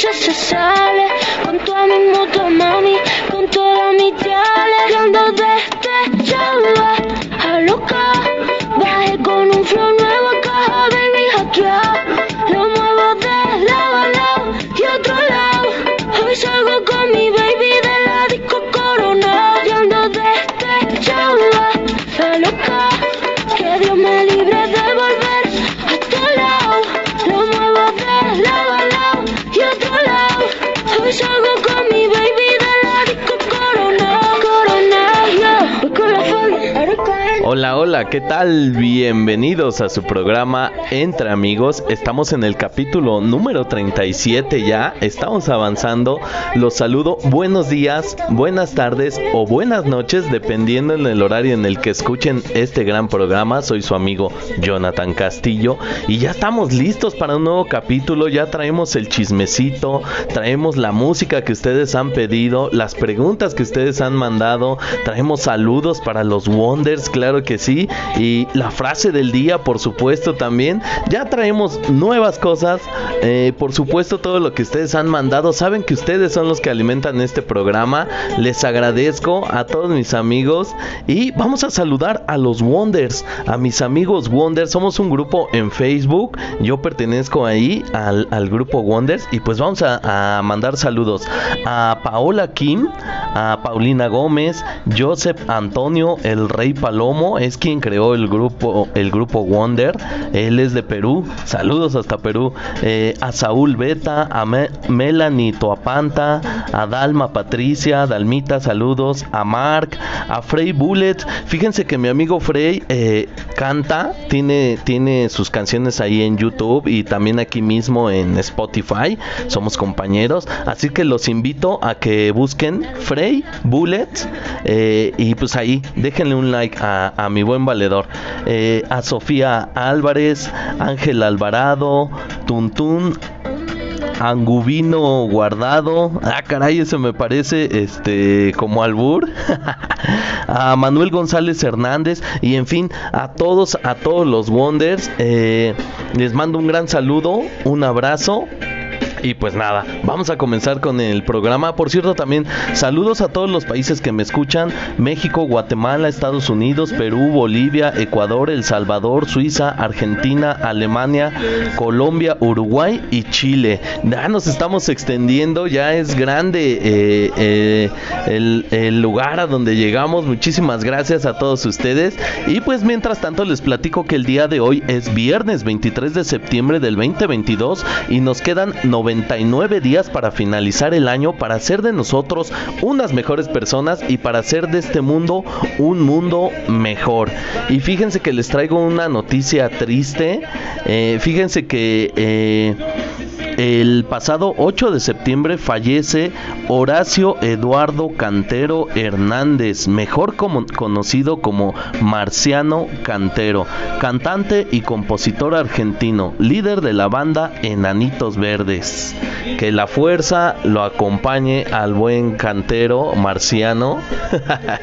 noche se sale con toda mi moto, mami, con toda mi diale. Hola, ¿qué tal? Bienvenidos a su programa Entre Amigos. Estamos en el capítulo número 37 ya. Estamos avanzando. Los saludo. Buenos días, buenas tardes o buenas noches, dependiendo en el horario en el que escuchen este gran programa. Soy su amigo Jonathan Castillo y ya estamos listos para un nuevo capítulo. Ya traemos el chismecito, traemos la música que ustedes han pedido, las preguntas que ustedes han mandado, traemos saludos para los Wonders, claro que sí, y la frase del día, por supuesto, también. Ya traemos nuevas cosas, eh, por supuesto, todo lo que ustedes han mandado. Saben que ustedes son los que alimentan este programa. Les agradezco a todos mis amigos y vamos a saludar a los Wonders, a mis amigos Wonders. Somos un grupo en Facebook, yo pertenezco ahí al, grupo Wonders y pues vamos a, mandar saludos a Paola Kim, a Paulina Gómez, Joseph Antonio, el Rey Palomo, quien creó el grupo, el grupo Wonder. Él es de Perú. Saludos hasta Perú. Eh, a Saúl Beta, a Me- Melanie Toapanta, a Dalma Patricia, Dalmita, saludos. A Mark, a Frey Bullet. Fíjense que mi amigo Frey eh, canta, tiene, tiene sus canciones ahí en YouTube y también aquí mismo en Spotify. Somos compañeros. Así que los invito a que busquen Frey Bullet eh, y pues ahí déjenle un like a mi buen valedor. Eh, a Sofía Álvarez, Ángel Alvarado, Tuntún. Angubino guardado. Ah, caray, eso me parece este como albur. a Manuel González Hernández y en fin, a todos, a todos los Wonders. eh, les mando un gran saludo, un abrazo. Y pues nada, vamos a comenzar con el programa. Por cierto, también saludos a todos los países que me escuchan: México, Guatemala, Estados Unidos, Perú, Bolivia, Ecuador, El Salvador, Suiza, Argentina, Alemania, Colombia, Uruguay y Chile. Ya nos estamos extendiendo, ya es grande eh, eh, el, el lugar a donde llegamos. Muchísimas gracias a todos ustedes. Y pues mientras tanto les platico que el día de hoy es viernes 23 de septiembre del 2022 y nos quedan 99 días para finalizar el año para hacer de nosotros unas mejores personas y para hacer de este mundo un mundo mejor. Y fíjense que les traigo una noticia triste. Eh, fíjense que eh, el pasado 8 de septiembre fallece Horacio Eduardo Cantero Hernández, mejor conocido como Marciano Cantero, cantante y compositor argentino, líder de la banda Enanitos Verdes. Que la fuerza lo acompañe al buen cantero Marciano.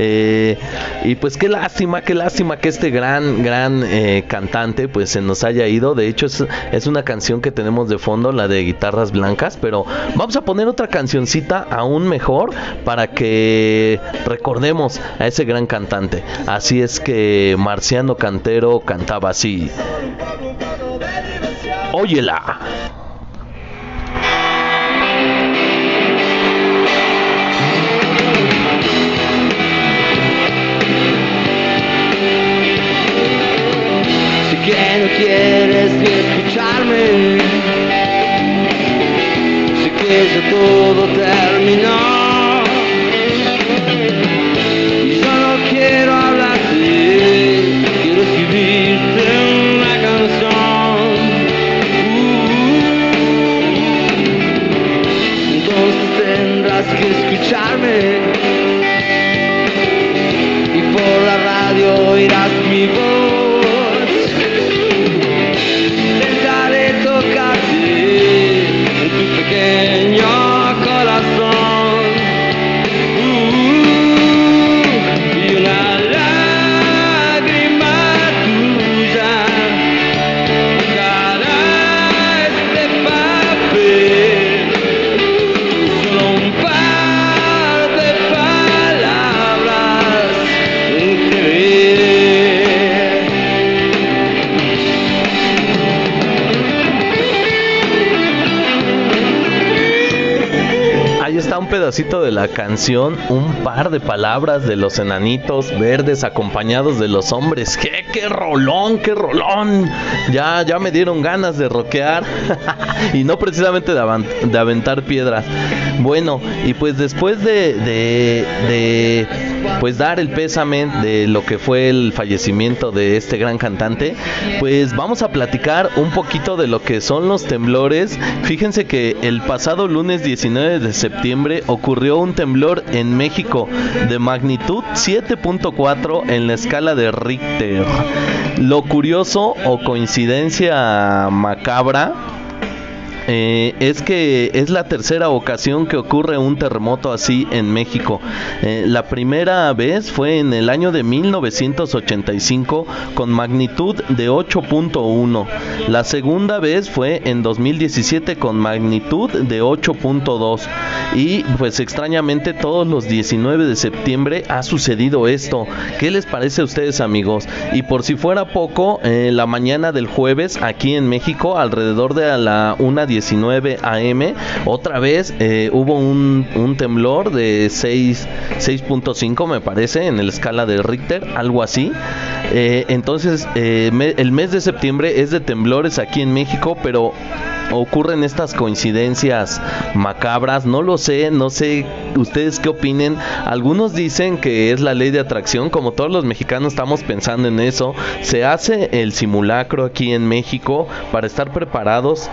Eh, y pues qué lástima, qué lástima que este gran, gran eh, cantante pues se nos haya ido. De hecho es, es una canción que tenemos de fondo, la de guitarras blancas, pero vamos a poner otra cancioncita aún mejor para que recordemos a ese gran cantante. Así es que Marciano Cantero cantaba así. Óyela. Pedacito de la canción, un par de palabras de los enanitos verdes acompañados de los hombres. ¡Qué, qué rolón, qué rolón! Ya, ya me dieron ganas de rockear y no precisamente de, aventar piedras. Bueno, y pues después de, de, de pues dar el pésame de lo que fue el fallecimiento de este gran cantante, pues vamos a platicar un poquito de lo que son los temblores. Fíjense que el pasado lunes 19 de septiembre ocurrió un temblor en México de magnitud 7.4 en la escala de Richter. Lo curioso o coincidencia macabra eh, es que es la tercera ocasión que ocurre un terremoto así en México. Eh, la primera vez fue en el año de 1985 con magnitud de 8.1. La segunda vez fue en 2017 con magnitud de 8.2. Y pues extrañamente todos los 19 de septiembre ha sucedido esto. ¿Qué les parece a ustedes amigos? Y por si fuera poco, eh, la mañana del jueves aquí en México alrededor de la 1.10 19 AM. Otra vez eh, hubo un, temblor de 6.5 me parece en la escala de Richter, algo así. Eh, entonces eh, el mes de septiembre es de temblores aquí en México, pero ocurren estas coincidencias macabras, no lo sé, no sé ustedes qué opinen. Algunos dicen que es la ley de atracción, como todos los mexicanos estamos pensando en eso. Se hace el simulacro aquí en México para estar preparados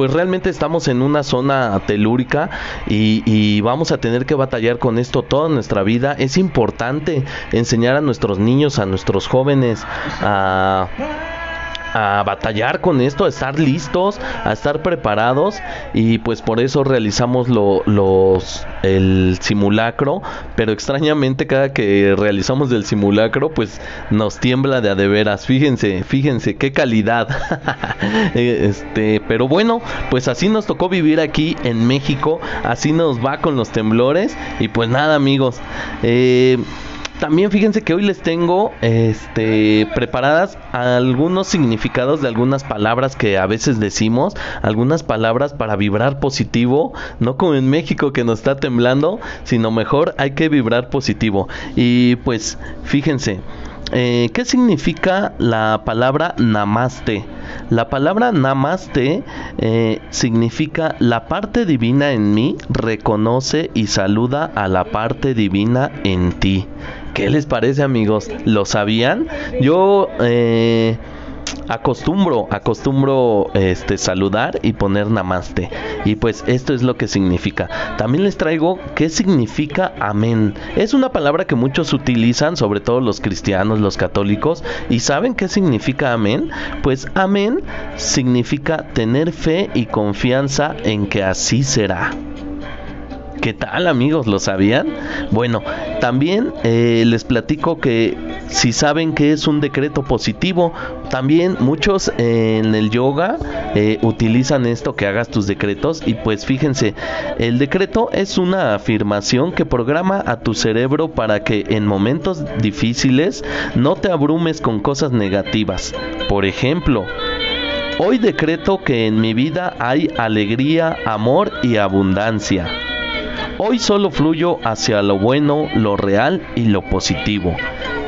pues realmente estamos en una zona telúrica y, vamos a tener que batallar con esto toda nuestra vida. Es importante enseñar a nuestros niños, a nuestros jóvenes a a batallar con esto, a estar listos, a estar preparados y pues por eso realizamos lo, los el simulacro, pero extrañamente cada que realizamos el simulacro pues nos tiembla de a de veras. Fíjense, fíjense qué calidad. este, pero bueno, pues así nos tocó vivir aquí en México, así nos va con los temblores y pues nada, amigos. Eh también fíjense que hoy les tengo este preparadas algunos significados de algunas palabras que a veces decimos, algunas palabras para vibrar positivo, no como en México que nos está temblando, sino mejor hay que vibrar positivo. Y pues fíjense, eh, ¿qué significa la palabra namaste? La palabra namaste eh, significa la parte divina en mí reconoce y saluda a la parte divina en ti. ¿Qué les parece amigos? ¿Lo sabían? Yo eh, acostumbro, acostumbro este saludar y poner namaste. Y pues esto es lo que significa. También les traigo qué significa amén. Es una palabra que muchos utilizan, sobre todo los cristianos, los católicos, y saben qué significa amén? Pues amén significa tener fe y confianza en que así será. ¿Qué tal amigos? ¿Lo sabían? Bueno, también eh, les platico que si saben que es un decreto positivo, también muchos en el yoga eh, utilizan esto que hagas tus decretos y pues fíjense, el decreto es una afirmación que programa a tu cerebro para que en momentos difíciles no te abrumes con cosas negativas. Por ejemplo, Hoy decreto que en mi vida hay alegría, amor y abundancia. Hoy solo fluyo hacia lo bueno, lo real y lo positivo.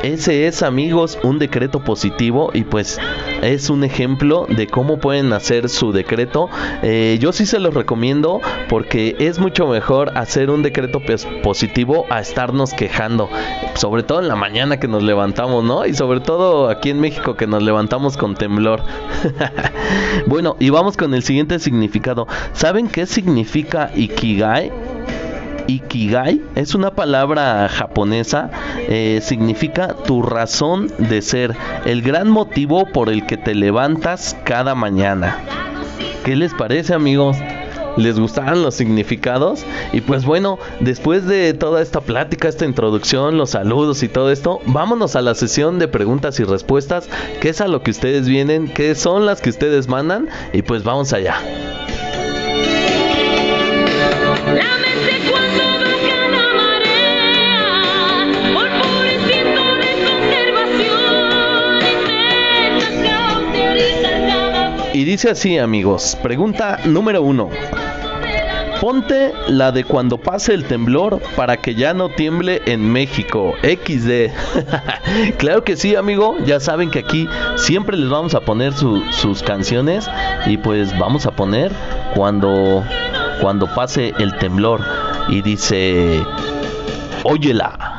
Ese es, amigos, un decreto positivo y pues es un ejemplo de cómo pueden hacer su decreto. Eh, yo sí se los recomiendo porque es mucho mejor hacer un decreto positivo a estarnos quejando, sobre todo en la mañana que nos levantamos, ¿no? Y sobre todo aquí en México que nos levantamos con temblor. bueno, y vamos con el siguiente significado. ¿Saben qué significa Ikigai? Ikigai es una palabra japonesa, eh, significa tu razón de ser, el gran motivo por el que te levantas cada mañana. ¿Qué les parece amigos? les gustaron los significados. Y pues bueno, después de toda esta plática, esta introducción, los saludos y todo esto, vámonos a la sesión de preguntas y respuestas, que es a lo que ustedes vienen, que son las que ustedes mandan. Y pues vamos allá. Y dice así, amigos. Pregunta número uno. Ponte la de cuando pase el temblor para que ya no tiemble en México. XD. claro que sí, amigo. Ya saben que aquí siempre les vamos a poner sus canciones. Y pues vamos a poner cuando, cuando pase el temblor. Y dice, óyela.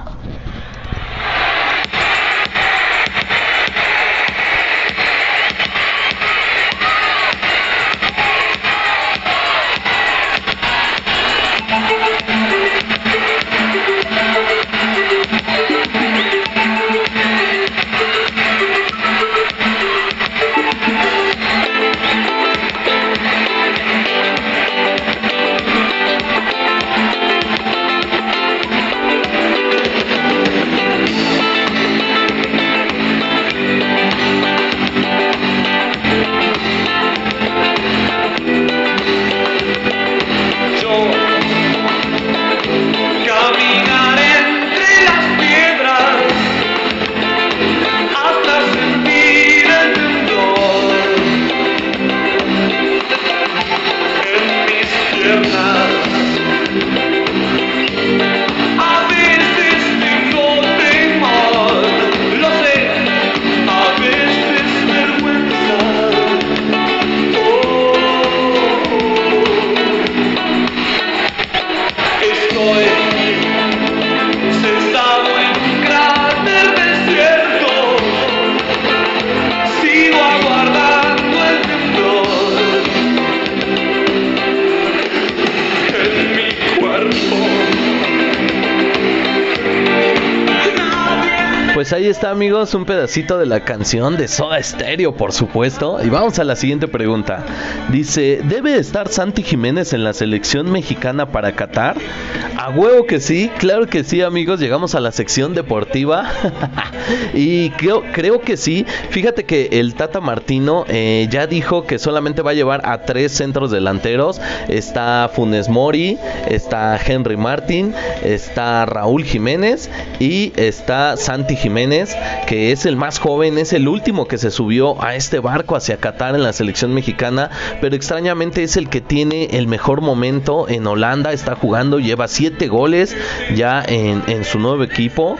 Amigos, un pedacito de la canción de Soda Stereo, por supuesto. Y vamos a la siguiente pregunta. Dice, ¿debe estar Santi Jiménez en la selección mexicana para Qatar? A huevo que sí, claro que sí, amigos. Llegamos a la sección deportiva. y creo, creo que sí. Fíjate que el Tata Martino eh, ya dijo que solamente va a llevar a tres centros delanteros. Está Funes Mori, está Henry Martin, está Raúl Jiménez y está Santi Jiménez que es el más joven, es el último que se subió a este barco hacia Qatar en la selección mexicana, pero extrañamente es el que tiene el mejor momento en Holanda, está jugando, lleva siete goles ya en, en su nuevo equipo.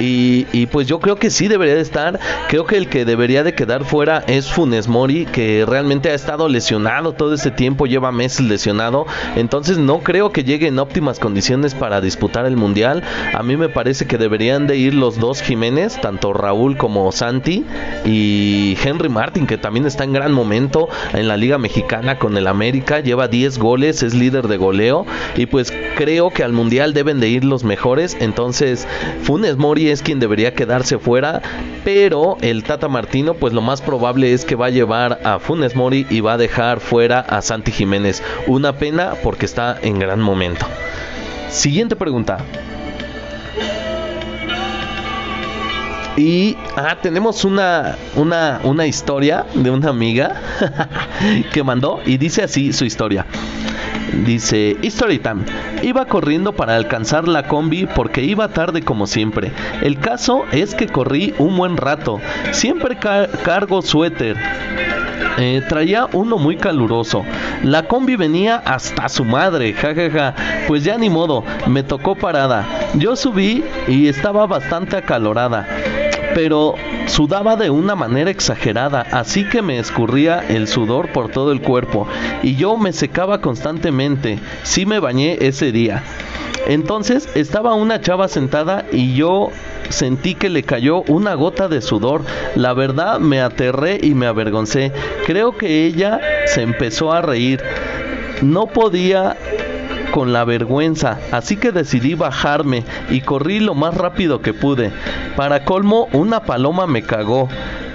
Y, pues yo creo que sí debería de estar. Creo que el que debería de quedar fuera es Funes Mori, que realmente ha estado lesionado todo este tiempo, lleva meses lesionado. Entonces no creo que llegue en óptimas condiciones para disputar el Mundial. A mí me parece que deberían de ir los dos Jiménez, tanto Raúl como Santi y Henry Martin, que también está en gran momento en la Liga Mexicana con el América. Lleva 10 goles, es líder de goleo. Y pues creo que al Mundial deben de ir los mejores. Entonces Funes Mori es quien debería quedarse fuera, pero el Tata Martino pues lo más probable es que va a llevar a Funes Mori y va a dejar fuera a Santi Jiménez. Una pena porque está en gran momento. Siguiente pregunta. Y ah, tenemos una, una, una historia de una amiga que mandó y dice así su historia. Dice, History Time, iba corriendo para alcanzar la combi porque iba tarde como siempre. El caso es que corrí un buen rato. Siempre cargo suéter. Eh, traía uno muy caluroso. La combi venía hasta su madre, jajaja. Pues ya ni modo, me tocó parada. Yo subí y estaba bastante acalorada pero sudaba de una manera exagerada, así que me escurría el sudor por todo el cuerpo y yo me secaba constantemente. Sí me bañé ese día. Entonces estaba una chava sentada y yo sentí que le cayó una gota de sudor. La verdad me aterré y me avergoncé. Creo que ella se empezó a reír. No podía con la vergüenza, así que decidí bajarme y corrí lo más rápido que pude. Para colmo, una paloma me cagó.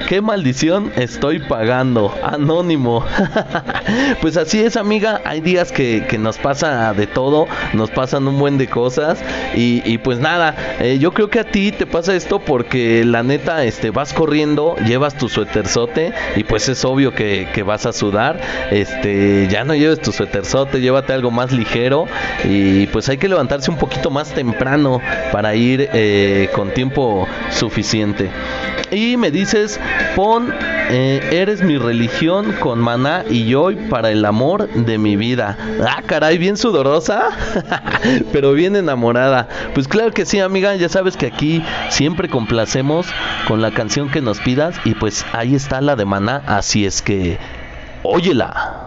¿Qué maldición estoy pagando? Anónimo. pues así es, amiga. Hay días que, nos pasa de todo, nos pasan un buen de cosas. Y, pues nada, eh, yo creo que a ti te pasa esto porque la neta este, vas corriendo, llevas tu suéterzote y pues es obvio que, vas a sudar. Este, ya no lleves tu suéterzote, llévate algo más ligero. Y pues hay que levantarse un poquito más temprano para ir eh, con tiempo suficiente. Y me dices Pon eh, Eres mi religión con Maná y Joy para el amor de mi vida. Ah, caray, bien sudorosa, pero bien enamorada. Pues claro que sí, amiga, ya sabes que aquí siempre complacemos con la canción que nos pidas y pues ahí está la de Maná, así es que óyela.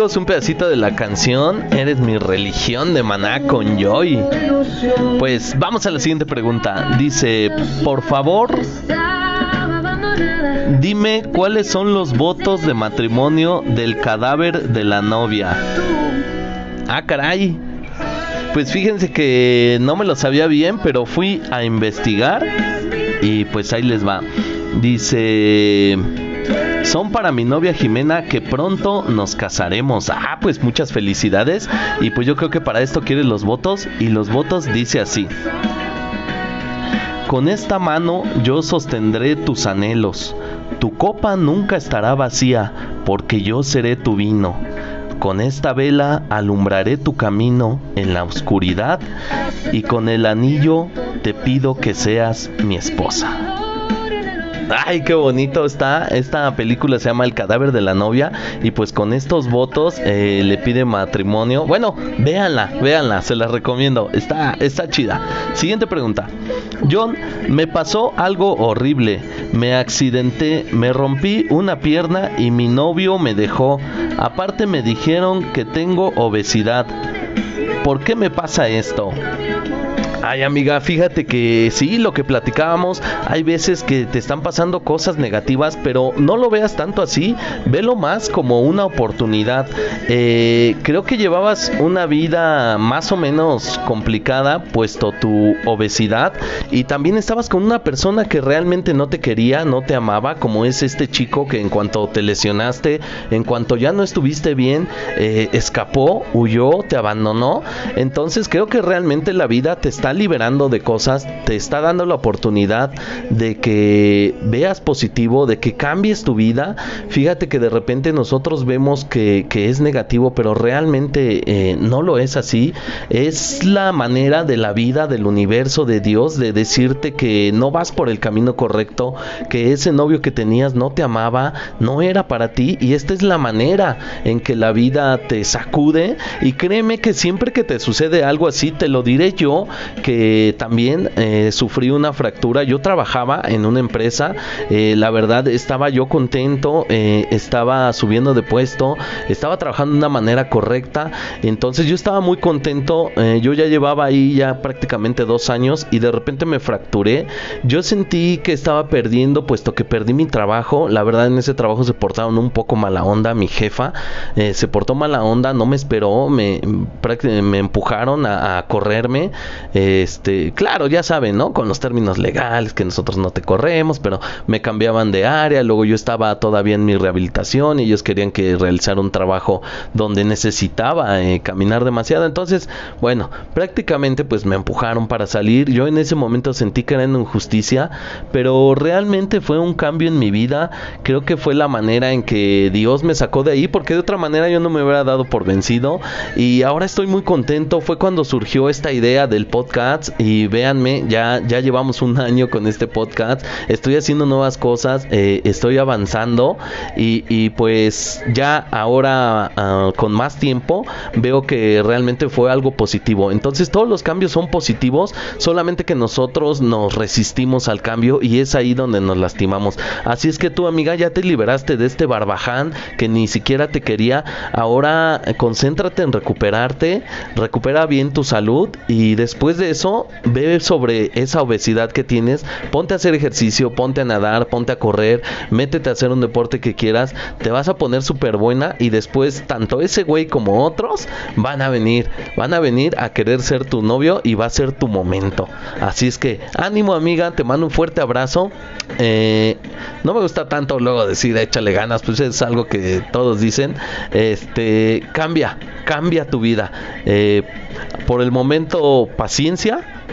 un pedacito de la canción Eres mi religión de Maná con Joy. Pues vamos a la siguiente pregunta. Dice, por favor, dime cuáles son los votos de matrimonio del cadáver de la novia. Ah, caray. Pues fíjense que no me lo sabía bien, pero fui a investigar y pues ahí les va. Dice... Son para mi novia Jimena que pronto nos casaremos. Ah, pues muchas felicidades. Y pues yo creo que para esto quieres los votos. Y los votos dice así. Con esta mano yo sostendré tus anhelos. Tu copa nunca estará vacía, porque yo seré tu vino. Con esta vela alumbraré tu camino en la oscuridad y con el anillo te pido que seas mi esposa. Ay, qué bonito está. Esta película se llama El cadáver de la novia. Y pues con estos votos eh, le pide matrimonio. Bueno, véanla, véanla, se las recomiendo. Está, está chida. Siguiente pregunta. John, me pasó algo horrible. Me accidenté, me rompí una pierna y mi novio me dejó. Aparte me dijeron que tengo obesidad. ¿Por qué me pasa esto? Ay amiga, fíjate que sí, lo que platicábamos, hay veces que te están pasando cosas negativas, pero no lo veas tanto así, velo más como una oportunidad. Eh, creo que llevabas una vida más o menos complicada, puesto tu obesidad, y también estabas con una persona que realmente no te quería, no te amaba, como es este chico que en cuanto te lesionaste, en cuanto ya no estuviste bien, eh, escapó, huyó, te abandonó. Entonces creo que realmente la vida te está liberando de cosas, te está dando la oportunidad de que veas positivo, de que cambies tu vida. Fíjate que de repente nosotros vemos que, es negativo, pero realmente eh, no lo es así. Es la manera de la vida, del universo, de Dios, de decirte que no vas por el camino correcto, que ese novio que tenías no te amaba, no era para ti, y esta es la manera en que la vida te sacude. Y créeme que siempre que te sucede algo así, te lo diré yo, que también eh, sufrí una fractura. Yo trabajaba en una empresa, eh, la verdad estaba yo contento, eh, estaba subiendo de puesto, estaba trabajando de una manera correcta, entonces yo estaba muy contento. eh, yo ya llevaba ahí ya prácticamente dos años y de repente me fracturé. Yo sentí que estaba perdiendo, puesto que perdí mi trabajo. La verdad en ese trabajo se portaron un poco mala onda. Mi jefa se portó mala onda, no me esperó, me, me empujaron a, correrme. Este, claro, ya saben, ¿no? Con los términos legales que nosotros no te corremos, pero me cambiaban de área, luego yo estaba todavía en mi rehabilitación y ellos querían que realizara un trabajo donde necesitaba eh, caminar demasiado, entonces, bueno, prácticamente pues me empujaron para salir, yo en ese momento sentí que era una injusticia, pero realmente fue un cambio en mi vida, creo que fue la manera en que Dios me sacó de ahí, porque de otra manera yo no me hubiera dado por vencido. Y ahora estoy muy contento, fue cuando surgió esta idea del podcast y véanme, ya, ya llevamos un año con este podcast, estoy haciendo nuevas cosas, eh, estoy avanzando y, y, pues ya ahora uh, con más tiempo veo que realmente fue algo positivo. Entonces todos los cambios son positivos, solamente que nosotros nos resistimos al cambio y es ahí donde nos lastimamos. Así es que tú amiga ya te liberaste de este barbaján que ni siquiera te quería, ahora concéntrate en recuperarte, recupera bien tu salud y después de eso ve sobre esa obesidad que tienes, ponte a hacer ejercicio, ponte a nadar, ponte a correr, métete a hacer un deporte que quieras, te vas a poner súper buena y después tanto ese güey como otros van a venir, van a venir a querer ser tu novio y va a ser tu momento. Así es que ánimo amiga, te mando un fuerte abrazo. Eh, no me gusta tanto luego decir échale ganas, pues es algo que todos dicen. Este, cambia, cambia tu vida. Eh, por el momento, paciencia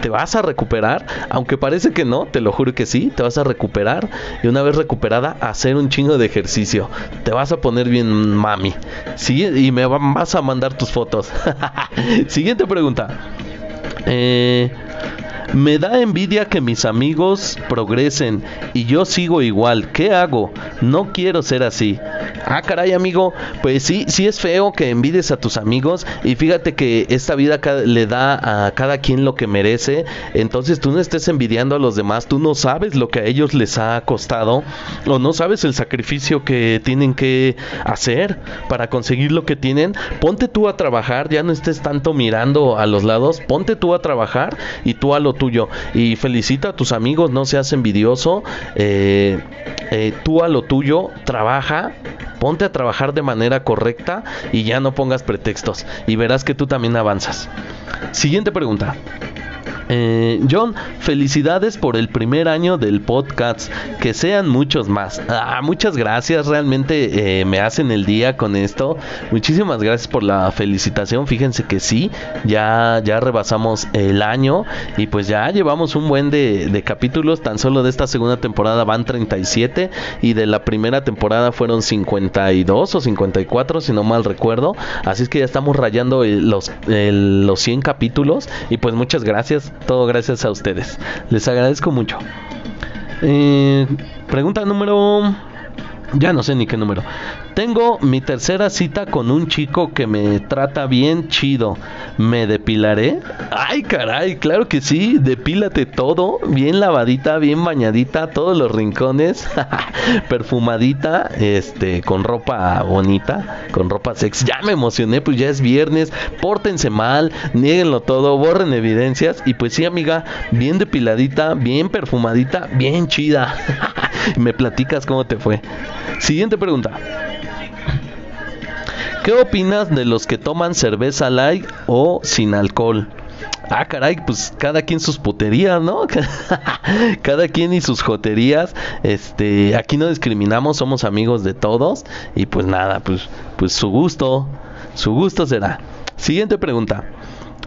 te vas a recuperar, aunque parece que no, te lo juro que sí, te vas a recuperar y una vez recuperada hacer un chingo de ejercicio. Te vas a poner bien mami. Sí, y me vas a mandar tus fotos. Siguiente pregunta. Eh, me da envidia que mis amigos progresen y yo sigo igual. ¿Qué hago? No quiero ser así. Ah, caray, amigo. Pues sí, sí es feo que envides a tus amigos y fíjate que esta vida le da a cada quien lo que merece. Entonces tú no estés envidiando a los demás. Tú no sabes lo que a ellos les ha costado o no sabes el sacrificio que tienen que hacer para conseguir lo que tienen. Ponte tú a trabajar, ya no estés tanto mirando a los lados. Ponte tú a trabajar y tú a lo tuyo. Y felicita a tus amigos, no seas envidioso. Eh, eh, tú a lo tuyo, trabaja, ponte a trabajar de manera correcta y ya no pongas pretextos. Y verás que tú también avanzas. Siguiente pregunta. Eh, John, felicidades por el primer año del podcast. Que sean muchos más. Ah, muchas gracias. Realmente eh, me hacen el día con esto. Muchísimas gracias por la felicitación. Fíjense que sí, ya, ya rebasamos el año. Y pues ya llevamos un buen de, de capítulos. Tan solo de esta segunda temporada van 37. Y de la primera temporada fueron 52 o 54, si no mal recuerdo. Así es que ya estamos rayando los, los 100 capítulos. Y pues muchas gracias todo gracias a ustedes. Les agradezco mucho. Eh, pregunta número... Ya no sé ni qué número. Tengo mi tercera cita con un chico que me trata bien chido. ¿Me depilaré? Ay, caray, claro que sí. Depílate todo. Bien lavadita, bien bañadita, todos los rincones. Perfumadita, este, con ropa bonita, con ropa sexy. Ya me emocioné, pues ya es viernes. Pórtense mal, nieguenlo todo, borren evidencias. Y pues sí, amiga, bien depiladita, bien perfumadita, bien chida. me platicas cómo te fue. Siguiente pregunta. ¿Qué opinas de los que toman cerveza light o sin alcohol? Ah, caray, pues cada quien sus puterías, ¿no? cada quien y sus joterías. Este, aquí no discriminamos, somos amigos de todos y pues nada, pues pues su gusto, su gusto será. Siguiente pregunta.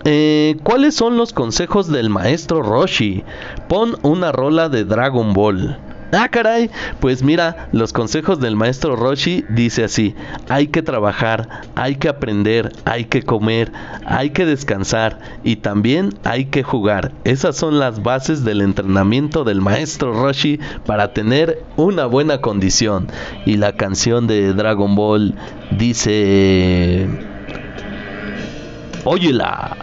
Eh, ¿Cuáles son los consejos del maestro Roshi? Pon una rola de Dragon Ball. Ah, caray. Pues mira, los consejos del maestro Roshi dice así: hay que trabajar, hay que aprender, hay que comer, hay que descansar y también hay que jugar. Esas son las bases del entrenamiento del maestro Roshi para tener una buena condición. Y la canción de Dragon Ball dice: Óyela.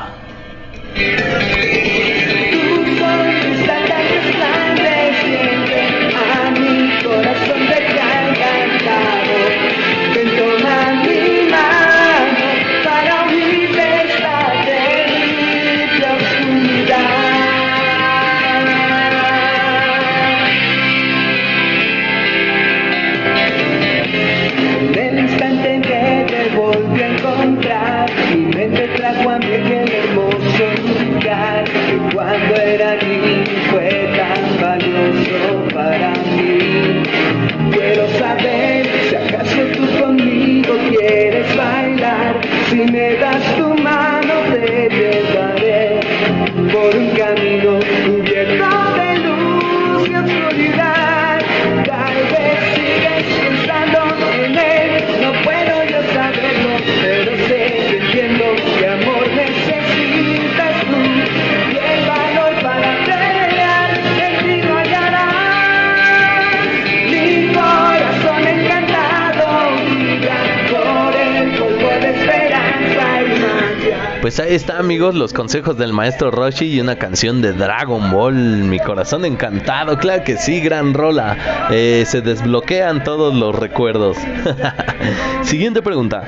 Está, amigos, los consejos del maestro Roshi y una canción de Dragon Ball. Mi corazón encantado, claro que sí, gran rola. Eh, se desbloquean todos los recuerdos. Siguiente pregunta: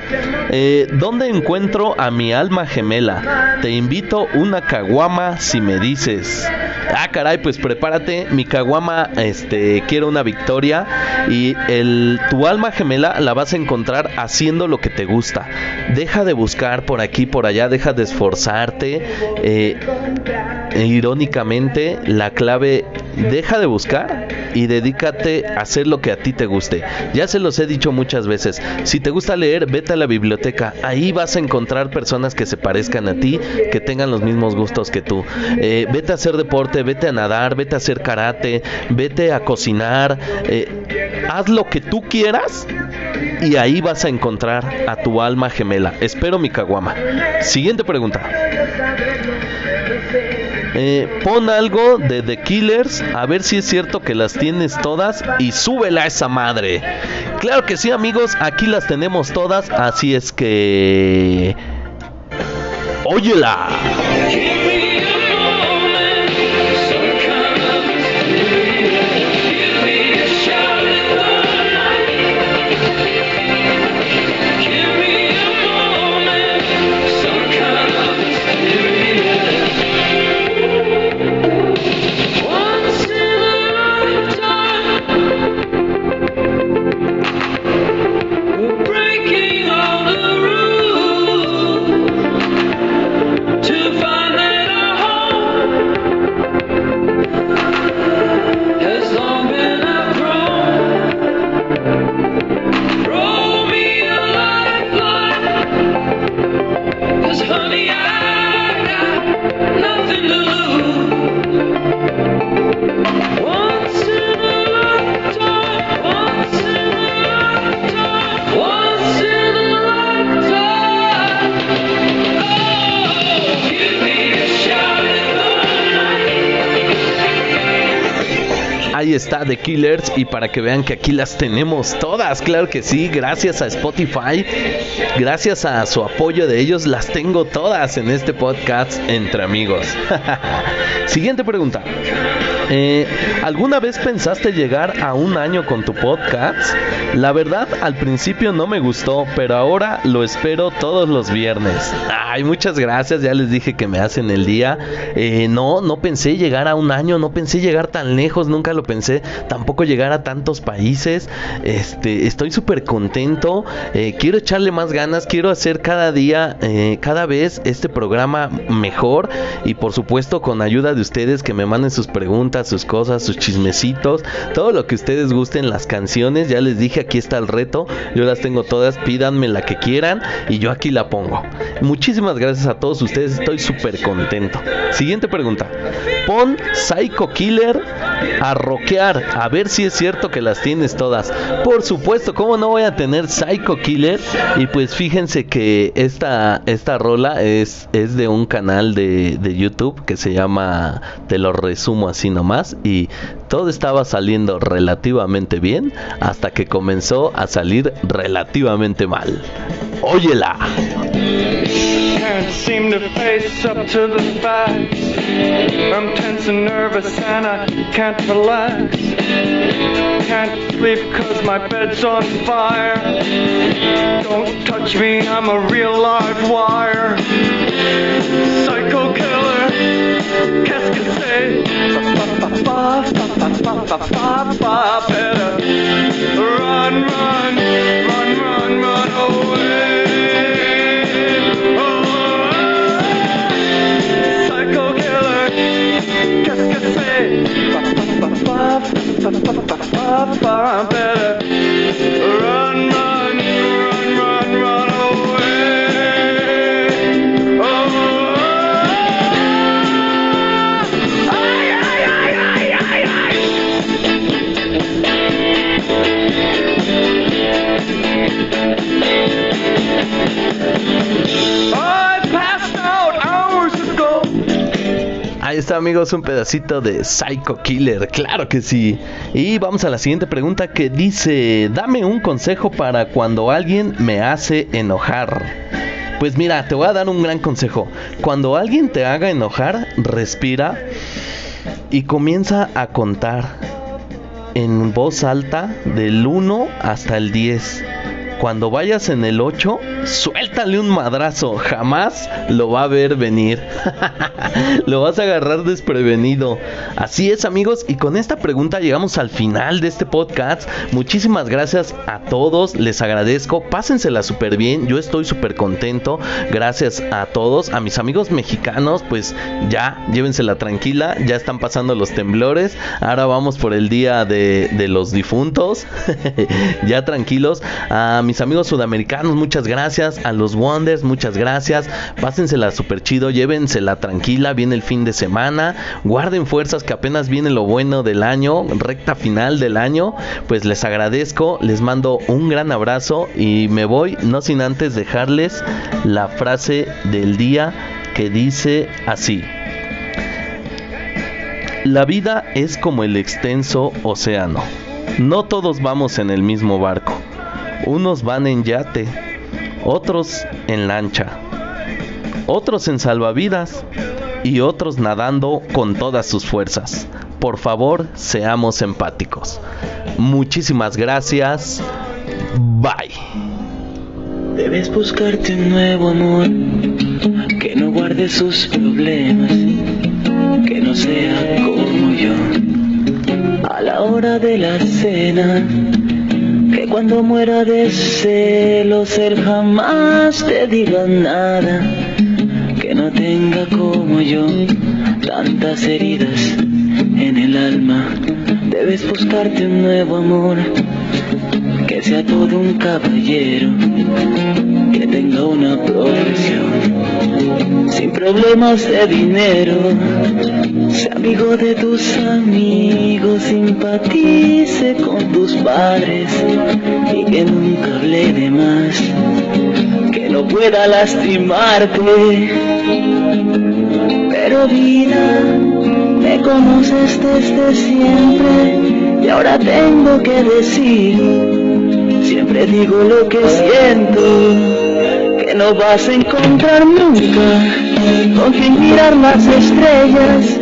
Eh, ¿Dónde encuentro a mi alma gemela? Te invito una caguama si me dices. Ah, caray, pues prepárate. Mi caguama, este, quiero una victoria. Y el, tu alma gemela la vas a encontrar haciendo lo que te gusta. Deja de buscar por aquí, por allá, deja de esforzarte. Eh, irónicamente, la clave, deja de buscar y dedícate a hacer lo que a ti te guste. Ya se los he dicho muchas veces. Si te gusta leer, vete a la biblioteca. Ahí vas a encontrar personas que se parezcan a ti, que tengan los mismos gustos que tú. Eh, vete a hacer deporte, vete a nadar, vete a hacer karate, vete a cocinar. eh, haz lo que tú quieras y ahí vas a encontrar a tu alma gemela. Espero mi caguama. Siguiente pregunta. Eh, pon algo de The Killers a ver si es cierto que las tienes todas y súbela a esa madre. Claro que sí, amigos, aquí las tenemos todas, así es que. Óyela. The Killers y para que vean que aquí las tenemos todas, claro que sí, gracias a Spotify, gracias a su apoyo de ellos, las tengo todas en este podcast entre amigos. Siguiente pregunta. Eh, ¿Alguna vez pensaste llegar a un año con tu podcast? La verdad, al principio no me gustó, pero ahora lo espero todos los viernes. Ay, muchas gracias, ya les dije que me hacen el día. Eh, no, no pensé llegar a un año, no pensé llegar tan lejos, nunca lo pensé, tampoco llegar a tantos países. Este, estoy súper contento, eh, quiero echarle más ganas, quiero hacer cada día, eh, cada vez este programa mejor y por supuesto con ayuda de ustedes que me manden sus preguntas, sus cosas, sus chismecitos, todo lo que ustedes gusten, las canciones, ya les dije aquí está el reto, yo las tengo todas, pídanme la que quieran y yo aquí la pongo. Muchísimas gracias a todos ustedes, estoy súper contento. Siguiente pregunta, pon Psycho Killer a rockear, a ver si es cierto que las tienes todas. Por supuesto, ¿cómo no voy a tener Psycho Killer? Y pues fíjense que esta, esta rola es, es de un canal de, de YouTube que se llama, te lo resumo así nomás, y todo estaba saliendo relativamente bien hasta que comenzó a salir relativamente mal. Óyela. Can't seem to face up to the facts. I'm tense and nervous and I can't relax. Can't sleep cause my bed's on fire. Don't touch me, I'm a real live wire. Psycho killer, qu'est-ce que c'est? pa pa pa pa better run, run, run, run, run away. Oh, psycho killer, qu'est-ce que c'est? Pa pa pa pa pa pa pa better. Está amigos un pedacito de Psycho Killer, claro que sí. Y vamos a la siguiente pregunta que dice, dame un consejo para cuando alguien me hace enojar. Pues mira, te voy a dar un gran consejo. Cuando alguien te haga enojar, respira y comienza a contar en voz alta del 1 hasta el 10. Cuando vayas en el 8, suéltale un madrazo. Jamás lo va a ver venir. lo vas a agarrar desprevenido. Así es amigos. Y con esta pregunta llegamos al final de este podcast. Muchísimas gracias a todos. Les agradezco. Pásensela súper bien. Yo estoy súper contento. Gracias a todos. A mis amigos mexicanos, pues ya llévensela tranquila. Ya están pasando los temblores. Ahora vamos por el día de, de los difuntos. ya tranquilos. A mis amigos sudamericanos, muchas gracias. A los Wonders, muchas gracias. Pásensela súper chido, llévensela tranquila. Viene el fin de semana. Guarden fuerzas que apenas viene lo bueno del año, recta final del año. Pues les agradezco, les mando un gran abrazo y me voy, no sin antes dejarles la frase del día que dice así. La vida es como el extenso océano. No todos vamos en el mismo barco. Unos van en yate, otros en lancha, otros en salvavidas y otros nadando con todas sus fuerzas. Por favor, seamos empáticos. Muchísimas gracias. Bye. Debes buscarte un nuevo amor que no guarde sus problemas, que no sea como yo. A la hora de la cena, que cuando muera de celos él jamás te diga nada, que no tenga como yo tantas heridas en el alma. Debes buscarte un nuevo amor. Que sea todo un caballero, que tenga una profesión, sin problemas de dinero, amigo de tus amigos, simpatice con tus padres y que nunca hable de más, que no pueda lastimarte. Pero vida, me conoces desde siempre y ahora tengo que decir Siempre digo lo que siento, que no vas a encontrar nunca con quien mirar las estrellas,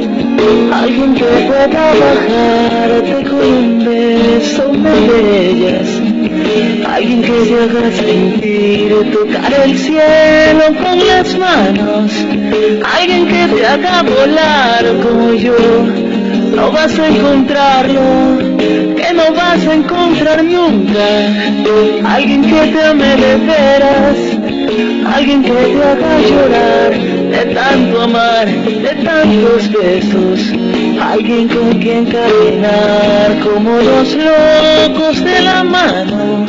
alguien que pueda bajarte con un beso de ellas, alguien que te haga sentir tocar el cielo con las manos, alguien que te haga volar como yo, no vas a encontrarlo que no vas a encontrar nunca. Alguien que te ame de veras, alguien que te haga llorar de tanto amar, de tantos besos. Alguien con quien caminar como los locos de la mano.